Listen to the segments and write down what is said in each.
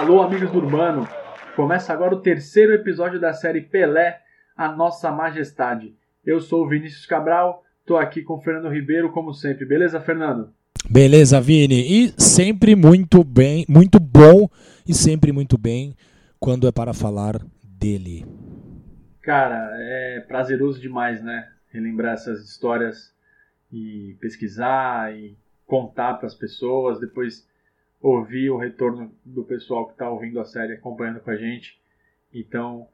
Alô, amigos do Urbano! Começa agora o terceiro episódio da série Pelé, a Nossa Majestade. Eu sou o Vinícius Cabral, tô aqui com o Fernando Ribeiro, como sempre. Beleza, Fernando? Beleza, Vini. E sempre muito bem, muito bom e sempre muito bem quando é para falar dele. Cara, é prazeroso demais, né? Relembrar essas histórias e pesquisar e contar para as pessoas, depois ouvir o retorno do pessoal que está ouvindo a série, acompanhando com a gente. Então,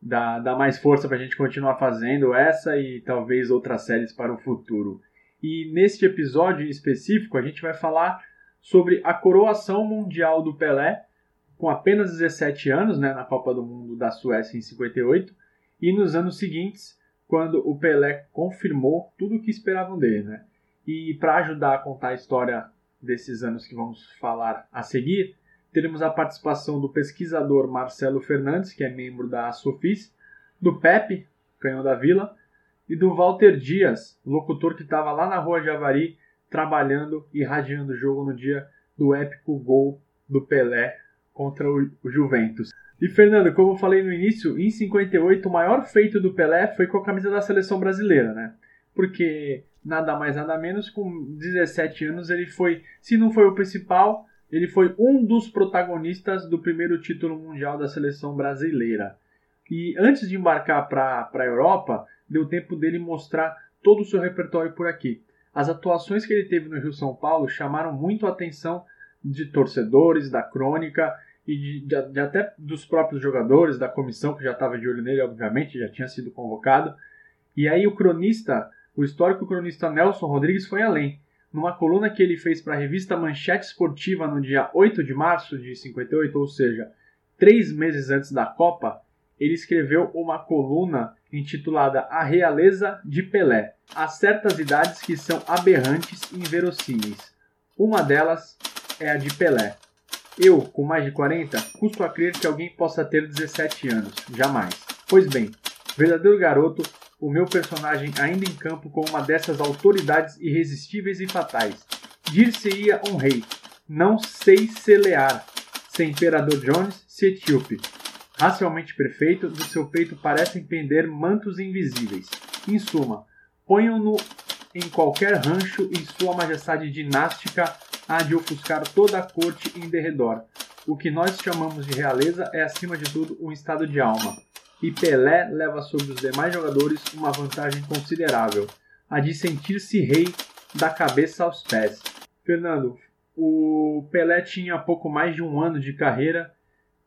dá, dá mais força para a gente continuar fazendo essa e talvez outras séries para o futuro. E neste episódio específico, a gente vai falar sobre a coroação mundial do Pelé, com apenas 17 anos, né, na Copa do Mundo da Suécia em 58, e nos anos seguintes, quando o Pelé confirmou tudo o que esperavam dele. Né? E para ajudar a contar a história desses anos que vamos falar a seguir, teremos a participação do pesquisador Marcelo Fernandes, que é membro da Sofis, do Pepe, canhão da Vila, e do Walter Dias, locutor que estava lá na rua Javari trabalhando e radiando o jogo no dia do épico gol do Pelé contra o Juventus. E Fernando, como eu falei no início, em 58 o maior feito do Pelé foi com a camisa da seleção brasileira, né? Porque nada mais nada menos com 17 anos ele foi, se não foi o principal, ele foi um dos protagonistas do primeiro título mundial da seleção brasileira. E antes de embarcar para a Europa, deu tempo dele mostrar todo o seu repertório por aqui. As atuações que ele teve no Rio São Paulo chamaram muito a atenção de torcedores, da crônica e de, de, de até dos próprios jogadores, da comissão que já estava de olho nele, obviamente, já tinha sido convocado. E aí o cronista, o histórico cronista Nelson Rodrigues foi além numa coluna que ele fez para a revista Manchete Esportiva no dia 8 de março de 58, ou seja, três meses antes da Copa, ele escreveu uma coluna intitulada A Realeza de Pelé. Há certas idades que são aberrantes e inverossímeis. Uma delas é a de Pelé. Eu, com mais de 40, custo a crer que alguém possa ter 17 anos. Jamais. Pois bem, verdadeiro garoto o meu personagem ainda em campo com uma dessas autoridades irresistíveis e fatais. Dir-se-ia um rei, não sei selear, se imperador Jones, se etíope. Racialmente perfeito, do seu peito parecem pender mantos invisíveis. Em suma, ponham-no em qualquer rancho e sua majestade dinástica há de ofuscar toda a corte em derredor. O que nós chamamos de realeza é, acima de tudo, um estado de alma e Pelé leva sobre os demais jogadores uma vantagem considerável, a de sentir-se rei da cabeça aos pés. Fernando, o Pelé tinha pouco mais de um ano de carreira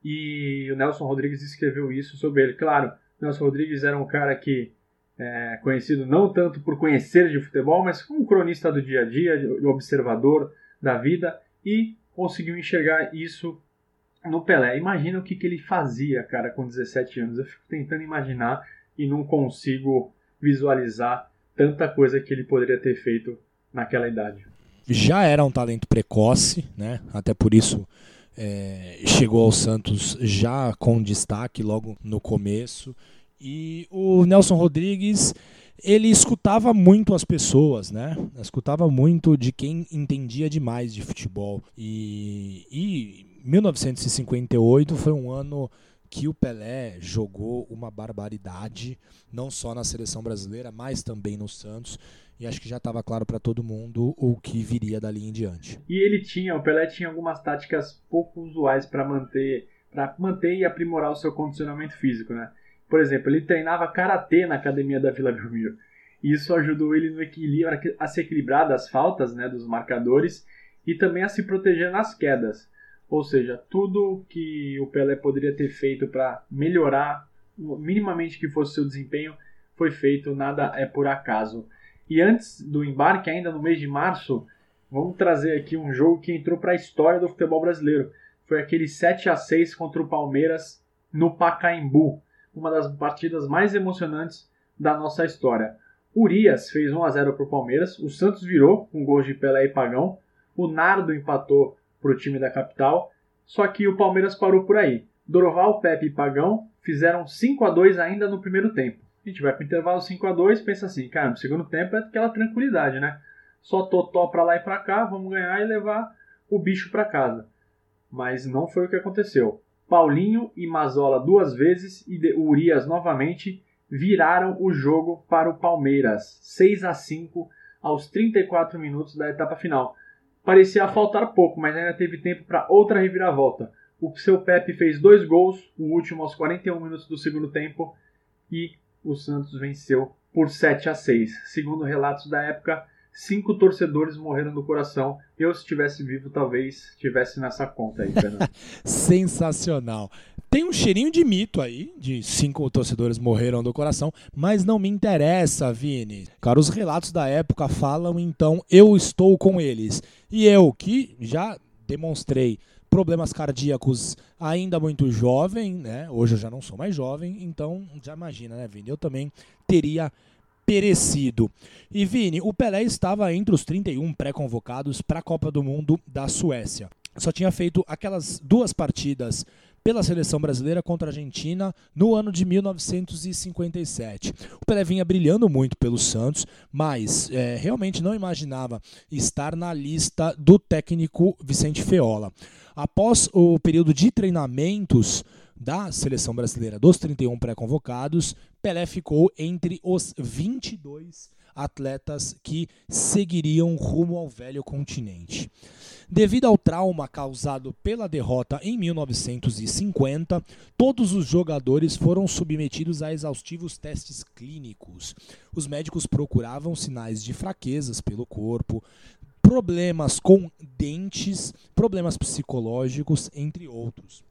e o Nelson Rodrigues escreveu isso sobre ele. Claro, Nelson Rodrigues era um cara que é conhecido não tanto por conhecer de futebol, mas como cronista do dia a dia, observador da vida e conseguiu enxergar isso no Pelé. Imagina o que, que ele fazia, cara, com 17 anos. Eu fico tentando imaginar e não consigo visualizar tanta coisa que ele poderia ter feito naquela idade. Já era um talento precoce, né? Até por isso é, chegou ao Santos já com destaque logo no começo. E o Nelson Rodrigues ele escutava muito as pessoas, né? Escutava muito de quem entendia demais de futebol. E, e 1958 foi um ano que o Pelé jogou uma barbaridade, não só na seleção brasileira, mas também no Santos. E acho que já estava claro para todo mundo o que viria dali em diante. E ele tinha, o Pelé tinha algumas táticas pouco usuais para manter, para manter e aprimorar o seu condicionamento físico, né? Por exemplo, ele treinava karatê na academia da Vila Belmiro. Isso ajudou ele no equilíbrio, a se equilibrar das faltas, né, dos marcadores e também a se proteger nas quedas. Ou seja, tudo que o Pelé poderia ter feito para melhorar minimamente que fosse seu desempenho foi feito, nada é por acaso. E antes do embarque, ainda no mês de março, vamos trazer aqui um jogo que entrou para a história do futebol brasileiro. Foi aquele 7 a 6 contra o Palmeiras no Pacaembu, uma das partidas mais emocionantes da nossa história. Urias fez 1 a 0 para o Palmeiras, o Santos virou com gols de Pelé e Pagão, o Nardo empatou para o time da capital, só que o Palmeiras parou por aí. Doroval, Pepe e Pagão fizeram 5 a 2 ainda no primeiro tempo. A gente vai para o intervalo 5 a 2 pensa assim, cara, no segundo tempo é aquela tranquilidade, né? Só totó para lá e para cá, vamos ganhar e levar o bicho para casa. mas não foi o que aconteceu. Paulinho e Mazola duas vezes e Urias novamente viraram o jogo para o Palmeiras, 6 a 5 aos 34 minutos da etapa final. Parecia faltar pouco, mas ainda teve tempo para outra reviravolta. O seu Pepe fez dois gols, o último aos 41 minutos do segundo tempo, e o Santos venceu por 7 a 6. Segundo relatos da época, cinco torcedores morreram do coração. Eu, se estivesse vivo, talvez estivesse nessa conta aí, Fernando. Sensacional. Tem um cheirinho de mito aí, de cinco torcedores morreram do coração, mas não me interessa, Vini. Cara, os relatos da época falam, então eu estou com eles. E eu, que já demonstrei problemas cardíacos ainda muito jovem, né? Hoje eu já não sou mais jovem, então já imagina, né, Vini? Eu também teria perecido. E Vini, o Pelé estava entre os 31 pré-convocados para a Copa do Mundo da Suécia. Só tinha feito aquelas duas partidas pela seleção brasileira contra a Argentina no ano de 1957. O Pelé vinha brilhando muito pelo Santos, mas é, realmente não imaginava estar na lista do técnico Vicente Feola. Após o período de treinamentos da seleção brasileira dos 31 pré-convocados, Pelé ficou entre os 22 atletas que seguiriam rumo ao velho continente. Devido ao trauma causado pela derrota em 1950, todos os jogadores foram submetidos a exaustivos testes clínicos. Os médicos procuravam sinais de fraquezas pelo corpo, problemas com dentes, problemas psicológicos, entre outros.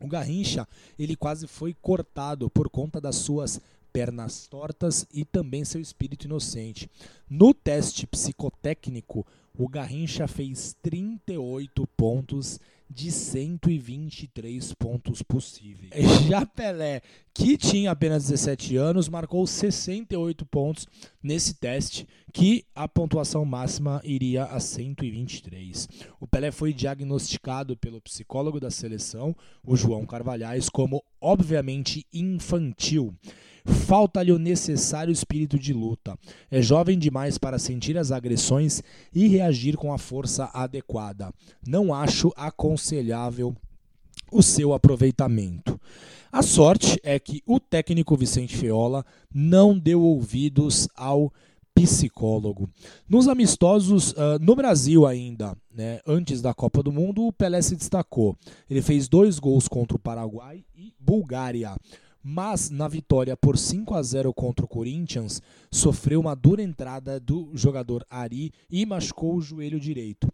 O Garrincha, ele quase foi cortado por conta das suas pernas tortas e também seu espírito inocente. No teste psicotécnico, o Garrincha fez 38 pontos de 123 pontos possíveis. Já Pelé, que tinha apenas 17 anos, marcou 68 pontos nesse teste, que a pontuação máxima iria a 123. O Pelé foi diagnosticado pelo psicólogo da seleção, o João Carvalhais, como obviamente infantil. Falta-lhe o necessário espírito de luta. É jovem demais para sentir as agressões e reagir com a força adequada. Não acho aconselhável o seu aproveitamento. A sorte é que o técnico Vicente Feola não deu ouvidos ao psicólogo. Nos amistosos uh, no Brasil ainda, né, antes da Copa do Mundo, o Pelé se destacou. Ele fez dois gols contra o Paraguai e Bulgária mas na vitória por 5 a 0 contra o Corinthians, sofreu uma dura entrada do jogador Ari e machucou o joelho direito,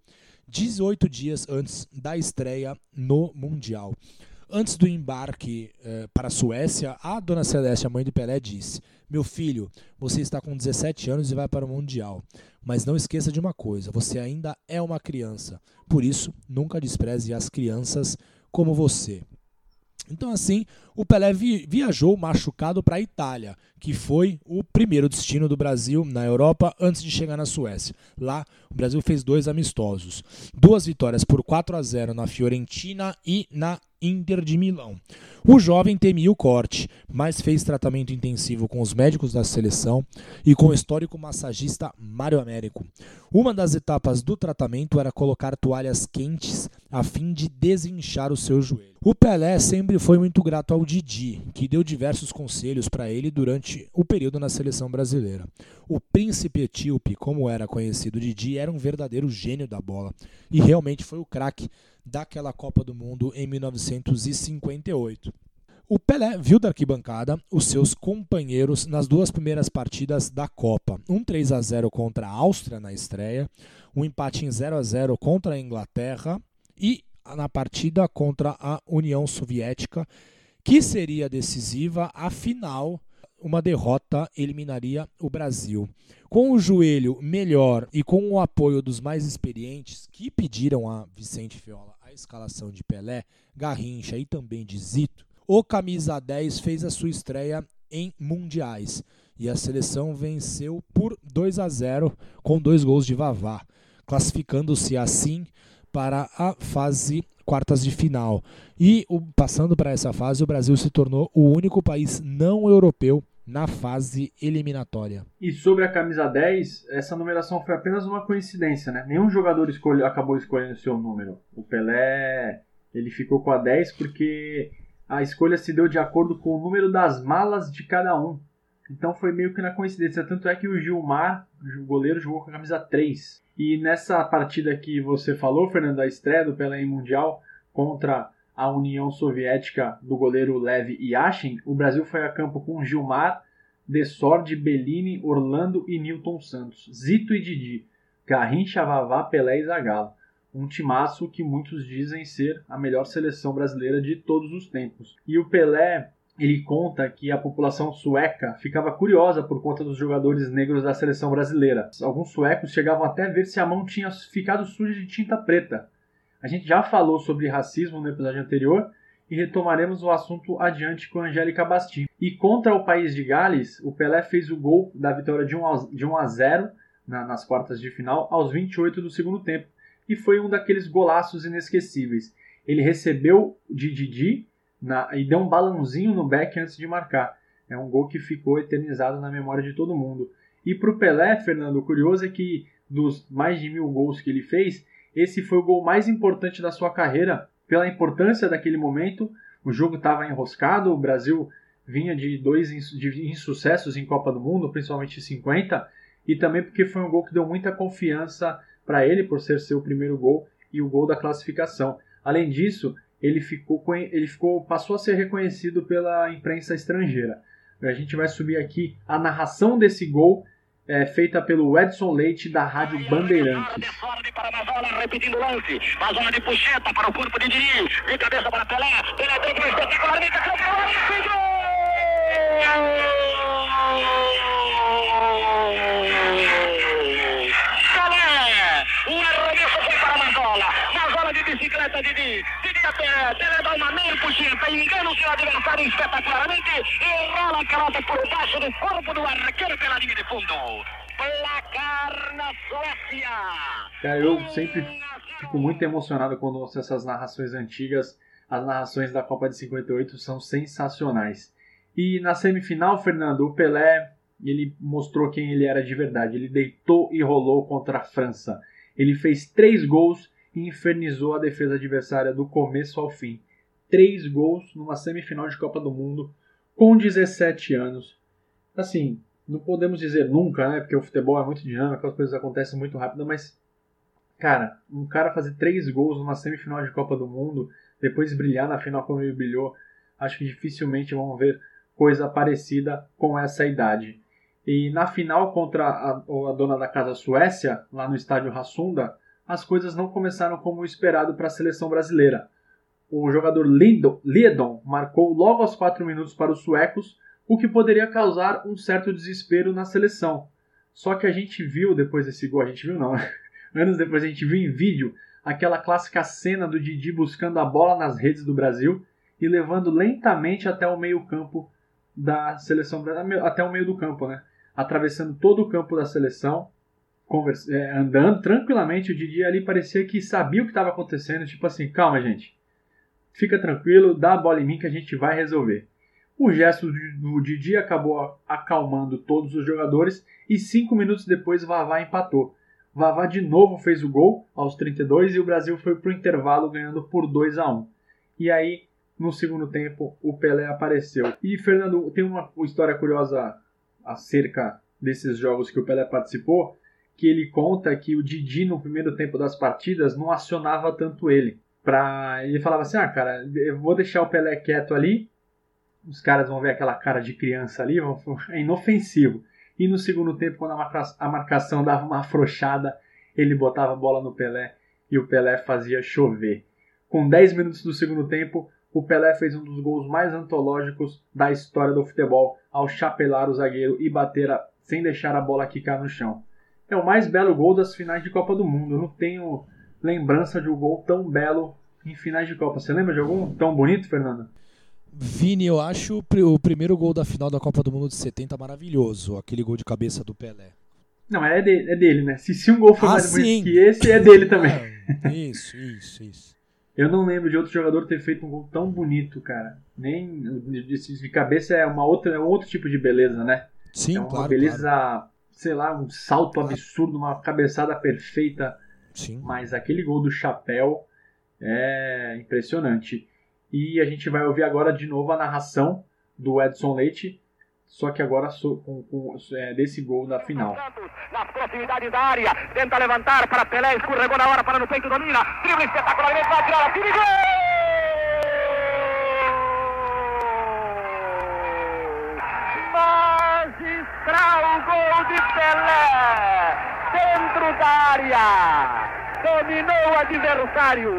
18 dias antes da estreia no Mundial. Antes do embarque eh, para a Suécia, a dona Celeste, a mãe de Pelé, disse: Meu filho, você está com 17 anos e vai para o Mundial. Mas não esqueça de uma coisa: você ainda é uma criança. Por isso, nunca despreze as crianças como você. Então, assim, o Pelé vi viajou machucado para a Itália, que foi o primeiro destino do Brasil na Europa antes de chegar na Suécia. Lá, o Brasil fez dois amistosos. Duas vitórias por 4 a 0 na Fiorentina e na Inter de Milão. O jovem temia o corte, mas fez tratamento intensivo com os médicos da seleção e com o histórico massagista Mário Américo. Uma das etapas do tratamento era colocar toalhas quentes a fim de desinchar o seu joelho. O Pelé sempre foi muito grato ao Didi, que deu diversos conselhos para ele durante o período na seleção brasileira. O príncipe etíope, como era conhecido Didi, era um verdadeiro gênio da bola e realmente foi o craque daquela Copa do Mundo em 1958. O Pelé viu da arquibancada os seus companheiros nas duas primeiras partidas da Copa. Um 3 a 0 contra a Áustria na estreia, um empate em 0 a 0 contra a Inglaterra e na partida contra a União Soviética, que seria decisiva, afinal uma derrota eliminaria o Brasil. Com o joelho melhor e com o apoio dos mais experientes que pediram a Vicente Fiola a escalação de Pelé, Garrincha e também de Zito, o camisa 10 fez a sua estreia em mundiais e a seleção venceu por 2 a 0 com dois gols de Vavá, classificando-se assim para a fase quartas de final. E passando para essa fase, o Brasil se tornou o único país não europeu na fase eliminatória. E sobre a camisa 10, essa numeração foi apenas uma coincidência, né? Nenhum jogador escolhe, acabou escolhendo o seu número. O Pelé, ele ficou com a 10 porque a escolha se deu de acordo com o número das malas de cada um. Então foi meio que na coincidência. Tanto é que o Gilmar, o goleiro, jogou com a camisa 3. E nessa partida que você falou, Fernando, a estreia do Pelé em Mundial contra a União Soviética do goleiro Lev Yashin, o Brasil foi a campo com Gilmar, Desord, Bellini, Orlando e Newton Santos, Zito e Didi, Garrincha, Vavá, Pelé e Zagallo. Um timaço que muitos dizem ser a melhor seleção brasileira de todos os tempos. E o Pelé, ele conta que a população sueca ficava curiosa por conta dos jogadores negros da seleção brasileira. Alguns suecos chegavam até a ver se a mão tinha ficado suja de tinta preta, a gente já falou sobre racismo no episódio anterior e retomaremos o assunto adiante com Angélica Bastin. E contra o país de Gales, o Pelé fez o gol da vitória de 1 a, de 1 a 0 na, nas quartas de final aos 28 do segundo tempo. E foi um daqueles golaços inesquecíveis. Ele recebeu de Didi na, e deu um balãozinho no back antes de marcar. É um gol que ficou eternizado na memória de todo mundo. E para o Pelé, Fernando, o curioso é que dos mais de mil gols que ele fez, esse foi o gol mais importante da sua carreira, pela importância daquele momento. O jogo estava enroscado, o Brasil vinha de dois insucessos em Copa do Mundo, principalmente 50, e também porque foi um gol que deu muita confiança para ele, por ser seu primeiro gol e o gol da classificação. Além disso, ele ficou, ele ficou passou a ser reconhecido pela imprensa estrangeira. A gente vai subir aqui a narração desse gol é, feita pelo Edson Leite da Rádio Bandeirantes. repetindo o lance. Mazola de puxeta para o corpo de. De cabeça para Pelé. Pelé tem que espetacularmente. Pelé! Foi para Mazola. Mazola de bicicleta. Didi a Pelé. Pelé dá uma meia puxeta. Engana o seu adversário espetacularmente. E rola a calota por baixo do corpo do arqueiro pela linha de fundo. Placar na Suécia. Cara, eu sempre fico muito emocionado quando ouço essas narrações antigas. As narrações da Copa de 58 são sensacionais. E na semifinal, Fernando, o Pelé ele mostrou quem ele era de verdade. Ele deitou e rolou contra a França. Ele fez três gols e infernizou a defesa adversária do começo ao fim. Três gols numa semifinal de Copa do Mundo com 17 anos. Assim, não podemos dizer nunca, né? Porque o futebol é muito dinâmico, as coisas acontecem muito rápido, mas cara, um cara fazer três gols numa semifinal de Copa do Mundo, depois brilhar na final como ele brilhou, acho que dificilmente vamos ver coisa parecida com essa idade. E na final contra a, a dona da casa Suécia, lá no estádio Rassunda, as coisas não começaram como esperado para a seleção brasileira. O jogador Liedon marcou logo aos 4 minutos para os suecos, o que poderia causar um certo desespero na seleção. Só que a gente viu depois desse gol, a gente viu não, anos depois a gente viu em vídeo aquela clássica cena do Didi buscando a bola nas redes do Brasil e levando lentamente até o meio-campo da seleção até o meio do campo, né? Atravessando todo o campo da seleção, é, andando tranquilamente. O Didi ali parecia que sabia o que estava acontecendo, tipo assim, calma, gente, fica tranquilo, dá a bola em mim que a gente vai resolver. O gesto do Didi acabou acalmando todos os jogadores e cinco minutos depois Vavá empatou. Vavá de novo fez o gol aos 32 e o Brasil foi para o intervalo ganhando por 2 a 1. E aí, no segundo tempo, o Pelé apareceu. E Fernando, tem uma história curiosa acerca desses jogos que o Pelé participou, que ele conta que o Didi no primeiro tempo das partidas não acionava tanto ele. Pra... Ele falava assim: "Ah, cara, eu vou deixar o Pelé quieto ali. Os caras vão ver aquela cara de criança ali, é inofensivo. E no segundo tempo, quando a marcação dava uma afrouxada, ele botava a bola no Pelé e o Pelé fazia chover. Com 10 minutos do segundo tempo, o Pelé fez um dos gols mais antológicos da história do futebol ao chapelar o zagueiro e bater a, sem deixar a bola quicar no chão. É o mais belo gol das finais de Copa do Mundo. Eu não tenho lembrança de um gol tão belo em finais de Copa. Você lembra de algum tão bonito, Fernando? Vini, eu acho o primeiro gol da final da Copa do Mundo de 70 maravilhoso, aquele gol de cabeça do Pelé. Não, é dele, é dele né? Se, se um gol foi ah, mais sim. bonito que esse, é dele também. É, isso, isso, isso. Eu não lembro de outro jogador ter feito um gol tão bonito, cara. Nem de, cabeça é uma outra, é um outro tipo de beleza, né? Sim, é uma claro, beleza, claro. Sei lá, um salto absurdo, uma cabeçada perfeita. Sim. Mas aquele gol do chapéu é impressionante. E a gente vai ouvir agora de novo a narração do Edson Leite, só que agora com, com é, desse gol na final. Nas proximidades da área, tenta levantar para Pelé, escorregou na hora para no peito, domina, drible espetacularmente, vai tirar tira gol! Gol de Pelé, dentro da área dominou o adversário,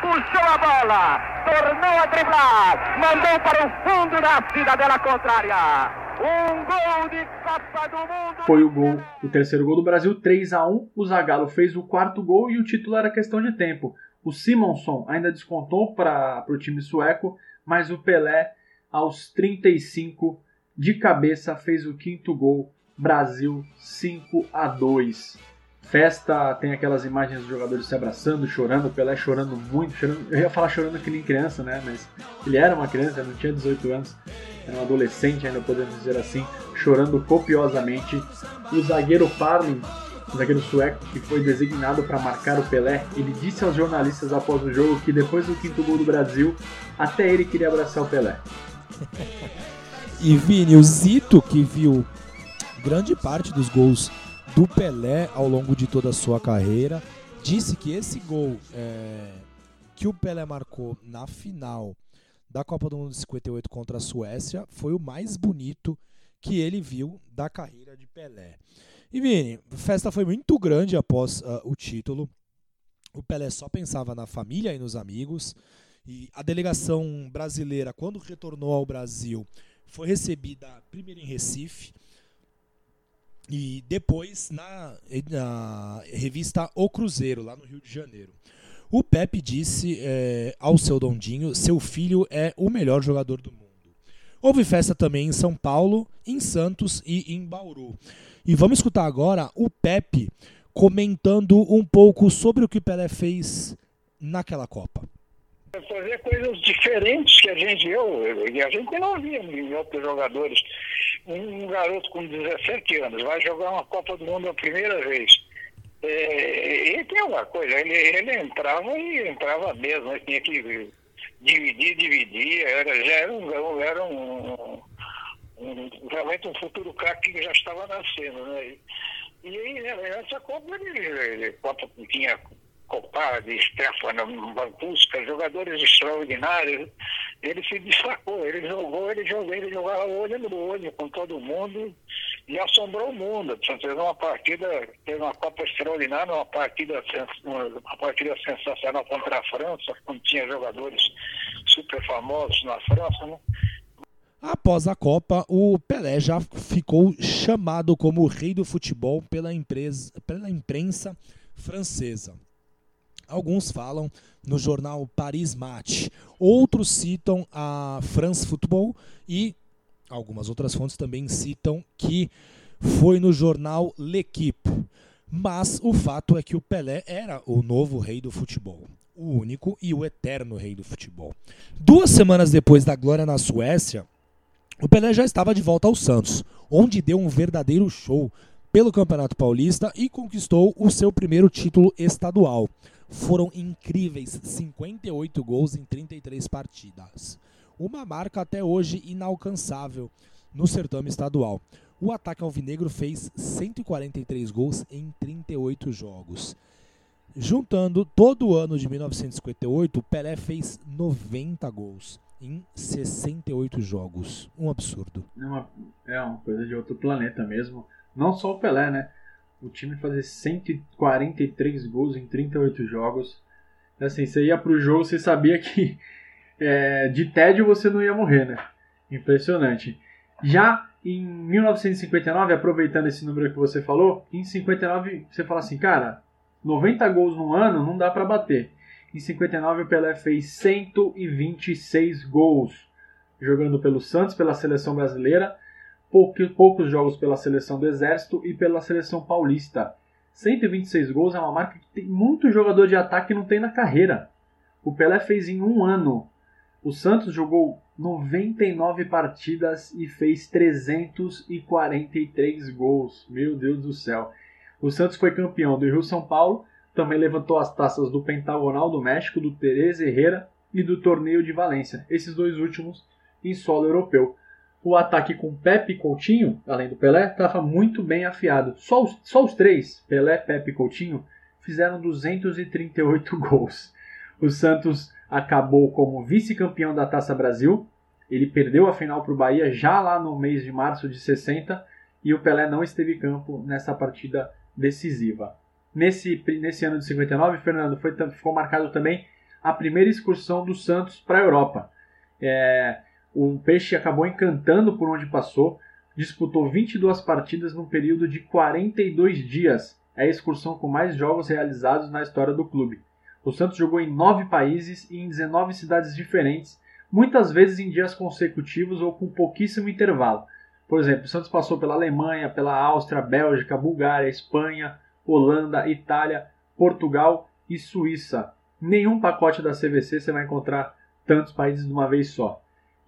puxou a bola, tornou a driblar, mandou para o fundo da cidadela contrária. Um gol de Copa do Mundo. Foi o gol, o terceiro gol do Brasil, 3 a 1. O Zagallo fez o quarto gol e o título era questão de tempo. O Simonson ainda descontou para o time sueco, mas o Pelé, aos 35 de cabeça, fez o quinto gol. Brasil 5 a 2. Festa tem aquelas imagens dos jogadores se abraçando, chorando, Pelé chorando muito, chorando, eu ia falar chorando que nem criança, né? Mas ele era uma criança, não tinha 18 anos, era um adolescente ainda, podemos dizer assim, chorando copiosamente. O zagueiro Parlin, o zagueiro sueco que foi designado para marcar o Pelé, ele disse aos jornalistas após o jogo que depois do quinto gol do Brasil, até ele queria abraçar o Pelé. e Vini, o Zito que viu grande parte dos gols do Pelé ao longo de toda a sua carreira. Disse que esse gol é, que o Pelé marcou na final da Copa do Mundo de 58 contra a Suécia foi o mais bonito que ele viu da carreira de Pelé. E Vini, a festa foi muito grande após uh, o título. O Pelé só pensava na família e nos amigos. E a delegação brasileira, quando retornou ao Brasil, foi recebida primeiro em Recife, e depois na, na revista O Cruzeiro, lá no Rio de Janeiro. O Pepe disse é, ao seu Dondinho: seu filho é o melhor jogador do mundo. Houve festa também em São Paulo, em Santos e em Bauru. E vamos escutar agora o Pepe comentando um pouco sobre o que Pelé fez naquela Copa. Fazer coisas diferentes que a gente, eu, e a gente não via em outros jogadores um garoto com 17 anos vai jogar uma Copa do Mundo a primeira vez. É, e tem uma coisa, ele, ele entrava e entrava mesmo, ele tinha que dividir, dividir, era, já era um, era um, um realmente um futuro craque que já estava nascendo, né? E, e essa Copa ele, ele Copa tinha Copade, Stefano, Bancuska, jogadores extraordinários. Ele se destacou, ele jogou, ele jogou, ele jogava olho no olho com todo mundo e assombrou o mundo. Fez uma partida, uma Copa extraordinária, uma partida, uma partida sensacional contra a França, quando tinha jogadores super famosos na França, né? Após a Copa, o Pelé já ficou chamado como o rei do futebol pela, empresa, pela imprensa francesa. Alguns falam no jornal Paris Match, outros citam a France Football e algumas outras fontes também citam que foi no jornal L'Equipe. Mas o fato é que o Pelé era o novo rei do futebol, o único e o eterno rei do futebol. Duas semanas depois da glória na Suécia, o Pelé já estava de volta ao Santos, onde deu um verdadeiro show pelo Campeonato Paulista e conquistou o seu primeiro título estadual foram incríveis 58 gols em 33 partidas. Uma marca até hoje inalcançável no certame estadual. O ataque alvinegro fez 143 gols em 38 jogos. Juntando todo o ano de 1958, o Pelé fez 90 gols em 68 jogos. Um absurdo. É uma, é uma coisa de outro planeta mesmo. Não só o Pelé, né? o time fazer 143 gols em 38 jogos. Assim, você ia pro jogo, você sabia que é, de tédio você não ia morrer, né? Impressionante. Já em 1959, aproveitando esse número que você falou, em 59 você fala assim, cara, 90 gols no ano não dá para bater. Em 59 o Pelé fez 126 gols, jogando pelo Santos, pela seleção brasileira poucos, poucos jogos pela seleção do Exército e pela seleção paulista. 126 gols é uma marca que tem muito jogador de ataque não tem na carreira. o Pelé fez em um ano. O Santos jogou 99 partidas e fez 343 gols. Meu Deus do céu. O Santos foi campeão do Rio São Paulo, também levantou as taças do Pentagonal do México, do Teresa Herrera e do Torneio de Valência. Esses dois últimos em solo europeu. O ataque com Pepe e Coutinho, além do Pelé, estava muito bem afiado. Só os, só os três, Pelé, Pepe e Coutinho, fizeram 238 gols. O Santos acabou como vice-campeão da Taça Brasil. Ele perdeu a final para o Bahia já lá no mês de março de 60 e o Pelé não esteve em campo nessa partida decisiva. Nesse, nesse ano de 59, Fernando, foi, ficou marcado também a primeira excursão do Santos para a Europa. É, o Peixe acabou encantando por onde passou, disputou 22 partidas num período de 42 dias. É a excursão com mais jogos realizados na história do clube. O Santos jogou em nove países e em 19 cidades diferentes, muitas vezes em dias consecutivos ou com pouquíssimo intervalo. Por exemplo, o Santos passou pela Alemanha, pela Áustria, Bélgica, Bulgária, Espanha, Holanda, Itália, Portugal e Suíça. Nenhum pacote da CVC você vai encontrar tantos países de uma vez só.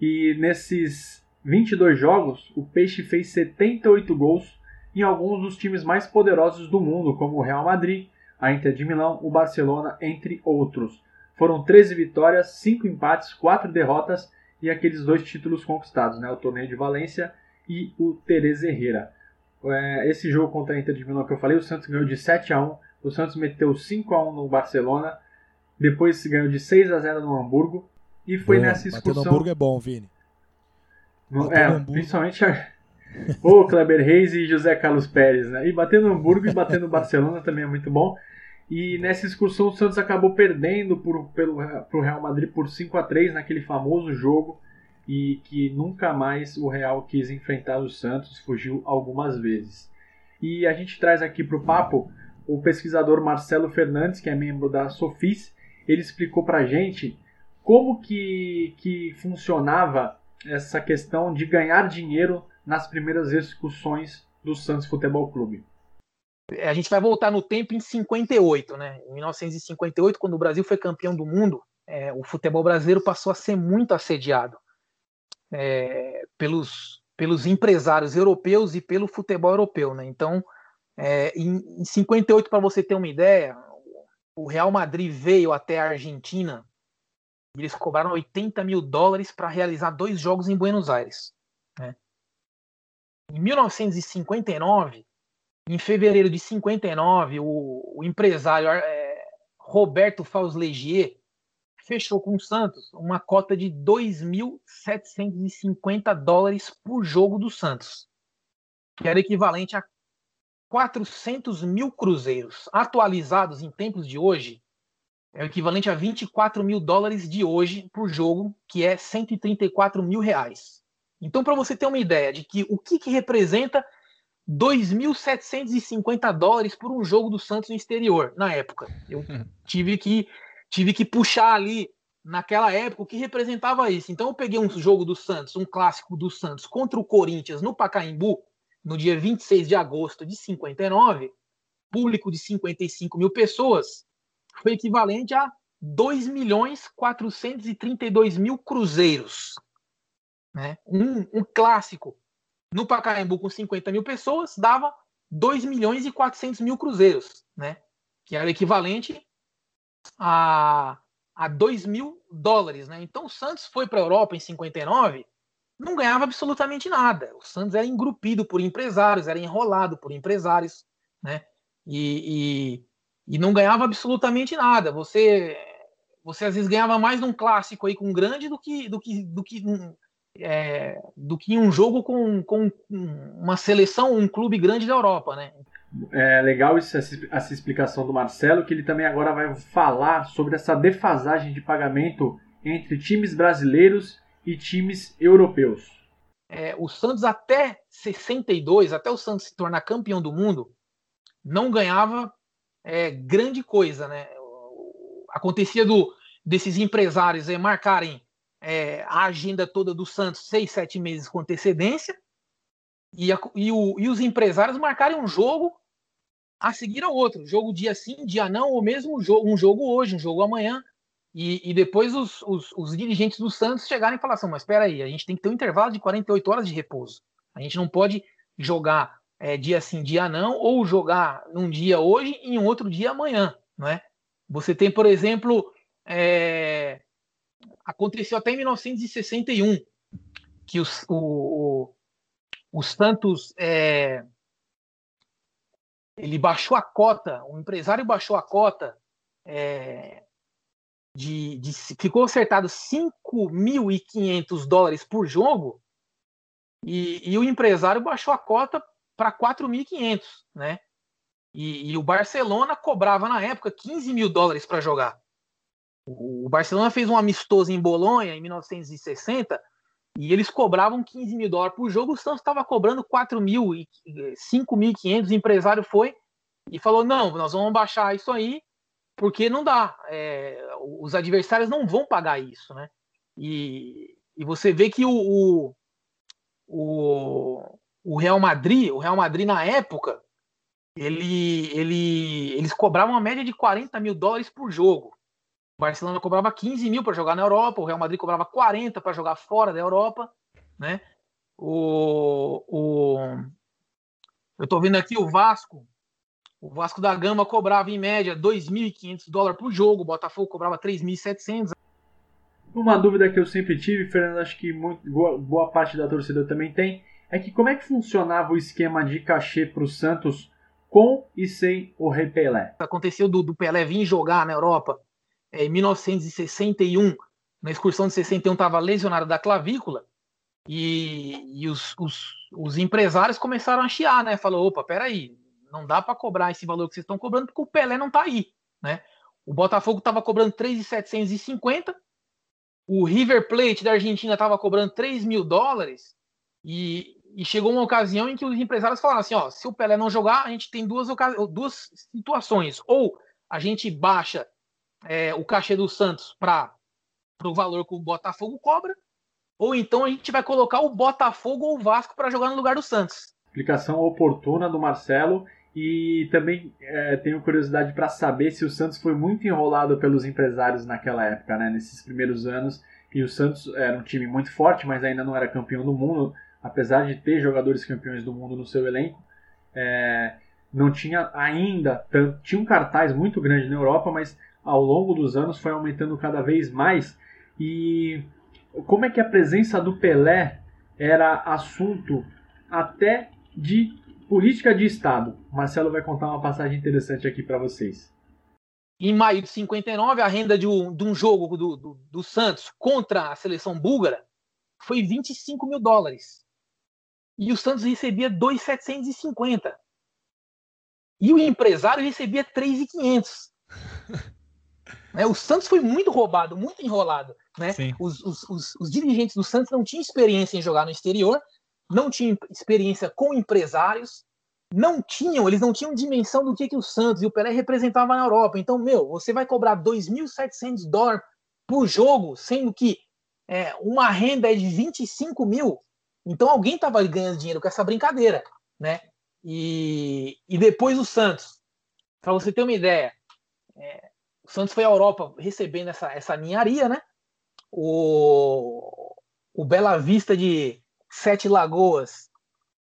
E nesses 22 jogos, o Peixe fez 78 gols em alguns dos times mais poderosos do mundo, como o Real Madrid, a Inter de Milão, o Barcelona, entre outros. Foram 13 vitórias, 5 empates, 4 derrotas e aqueles dois títulos conquistados, né? o Torneio de Valência e o Teresa Herrera. É, esse jogo contra a Inter de Milão que eu falei, o Santos ganhou de 7 a 1 o Santos meteu 5 a 1 no Barcelona, depois ganhou de 6 a 0 no Hamburgo, e foi Boa, nessa excursão. Bater no Hamburgo é bom, Vini. É, principalmente a... o Kleber Reis e José Carlos Pérez, né? E bater no Hamburgo e bater no Barcelona também é muito bom. E nessa excursão o Santos acabou perdendo por, pelo, pro Real Madrid por 5 a 3 naquele famoso jogo e que nunca mais o Real quis enfrentar o Santos, fugiu algumas vezes. E a gente traz aqui para o papo o pesquisador Marcelo Fernandes, que é membro da Sofis, ele explicou para a gente como que, que funcionava essa questão de ganhar dinheiro nas primeiras execuções do Santos Futebol Clube. A gente vai voltar no tempo em 58, né? Em 1958, quando o Brasil foi campeão do mundo, é, o futebol brasileiro passou a ser muito assediado é, pelos, pelos empresários europeus e pelo futebol europeu, né? Então, é, em, em 58, para você ter uma ideia, o Real Madrid veio até a Argentina eles cobraram 80 mil dólares para realizar dois jogos em Buenos Aires. Né? Em 1959, em fevereiro de 59, o, o empresário é, Roberto Fauslegier fechou com o Santos uma cota de 2.750 dólares por jogo do Santos, que era equivalente a 400 mil cruzeiros. Atualizados em tempos de hoje, é o equivalente a 24 mil dólares de hoje por jogo, que é 134 mil reais. Então, para você ter uma ideia de que o que, que representa 2.750 dólares por um jogo do Santos no exterior, na época. Eu tive que, tive que puxar ali, naquela época, o que representava isso. Então, eu peguei um jogo do Santos, um clássico do Santos, contra o Corinthians no Pacaembu, no dia 26 de agosto de 59, público de 55 mil pessoas, foi equivalente a 2 milhões 432 mil cruzeiros. Né? Um, um clássico no Pacaembu com 50 mil pessoas dava 2 milhões e 400 mil cruzeiros, né? que era equivalente a, a 2 mil dólares. Né? Então o Santos foi para a Europa em 59, não ganhava absolutamente nada. O Santos era engrupido por empresários, era enrolado por empresários, né? E, e, não ganhava absolutamente nada. Você você às vezes ganhava mais num clássico aí com um grande do que do que do que é, do que em um jogo com, com uma seleção, um clube grande da Europa, né? É legal essa, essa explicação do Marcelo, que ele também agora vai falar sobre essa defasagem de pagamento entre times brasileiros e times europeus. É, o Santos até 62, até o Santos se tornar campeão do mundo, não ganhava é, grande coisa, né? Acontecia do, desses empresários é, marcarem é, a agenda toda do Santos seis, sete meses com antecedência e, a, e, o, e os empresários marcarem um jogo a seguir ao outro, jogo dia sim, dia não, ou mesmo um jogo, um jogo hoje, um jogo amanhã. E, e depois os, os, os, dirigentes do Santos chegaram e falaram assim, mas espera aí, a gente tem que ter um intervalo de 48 horas de repouso. A gente não pode jogar é, dia sim, dia não, ou jogar num dia hoje e em outro dia amanhã, não é? Você tem, por exemplo, é, aconteceu até em 1961 que os, o, o, o Santos é, ele baixou a cota, o empresário baixou a cota é, de, de, ficou acertado 5.500 dólares por jogo e, e, o empresário baixou a cota para 4.500, né? E, e, o Barcelona cobrava na época 15 mil dólares para jogar. O, Barcelona fez um amistoso em Bolonha em 1960 e eles cobravam 15 mil dólares por jogo. O Santos estava cobrando 4 mil e 5.500. O empresário foi e falou: não, nós vamos baixar isso aí porque não dá. É, os adversários não vão pagar isso, né? E, e você vê que o, o, Real Madrid, o Real Madrid na época, ele, ele, eles cobravam uma média de 40 mil dólares por jogo. O Barcelona cobrava 15 mil para jogar na Europa, o Real Madrid cobrava 40 para jogar fora da Europa, né? O, o, eu estou vendo aqui o Vasco, o Vasco da Gama cobrava em média 2.500 dólares por jogo, o Botafogo cobrava 3.700. Uma dúvida que eu sempre tive, Fernando, acho que muito, boa, boa, parte da torcida também tem, é que como é que funcionava o esquema de cachê para o Santos com e sem o Rei Pelé? Aconteceu do, do Pelé vir jogar na Europa é, em 1961, na excursão de 61 estava lesionado da clavícula, e, e os, os, os, empresários começaram a chiar, né? Falou, opa, peraí, não dá para cobrar esse valor que vocês estão cobrando porque o Pelé não está aí, né? O Botafogo estava cobrando 3,750, o River Plate da Argentina estava cobrando 3 mil dólares e, e, chegou uma ocasião em que os empresários falaram assim, ó, se o Pelé não jogar, a gente tem duas, duas situações, ou a gente baixa é, o cachê do Santos para o valor que o Botafogo cobra, ou então a gente vai colocar o Botafogo ou o Vasco para jogar no lugar do Santos. Explicação oportuna do Marcelo e também é, tenho curiosidade para saber se o Santos foi muito enrolado pelos empresários naquela época, né? nesses primeiros anos. E o Santos era um time muito forte, mas ainda não era campeão do mundo, apesar de ter jogadores campeões do mundo no seu elenco. É, não tinha ainda tanto, tinha um cartaz muito grande na Europa, mas ao longo dos anos foi aumentando cada vez mais. E como é que a presença do Pelé era assunto até de Política de Estado. Marcelo vai contar uma passagem interessante aqui para vocês. Em maio de 59, a renda de um, de um jogo do, do, do, Santos contra a seleção búlgara foi 25 mil dólares. E o Santos recebia 2,750. E o empresário recebia 3,500. né? O Santos foi muito roubado, muito enrolado. Né? Os, os, os, os dirigentes do Santos não tinham experiência em jogar no exterior não tinham experiência com empresários, não tinham, eles não tinham dimensão do que, que o Santos e o Pelé representavam na Europa. Então, meu, você vai cobrar 2.700 dólares por jogo, sendo que é, uma renda é de 25 mil. Então, alguém estava ganhando dinheiro com essa brincadeira, né? E, e depois o Santos, para você ter uma ideia, é, o Santos foi à Europa recebendo essa, essa ninharia, né? O, o Bela Vista de Sete Lagoas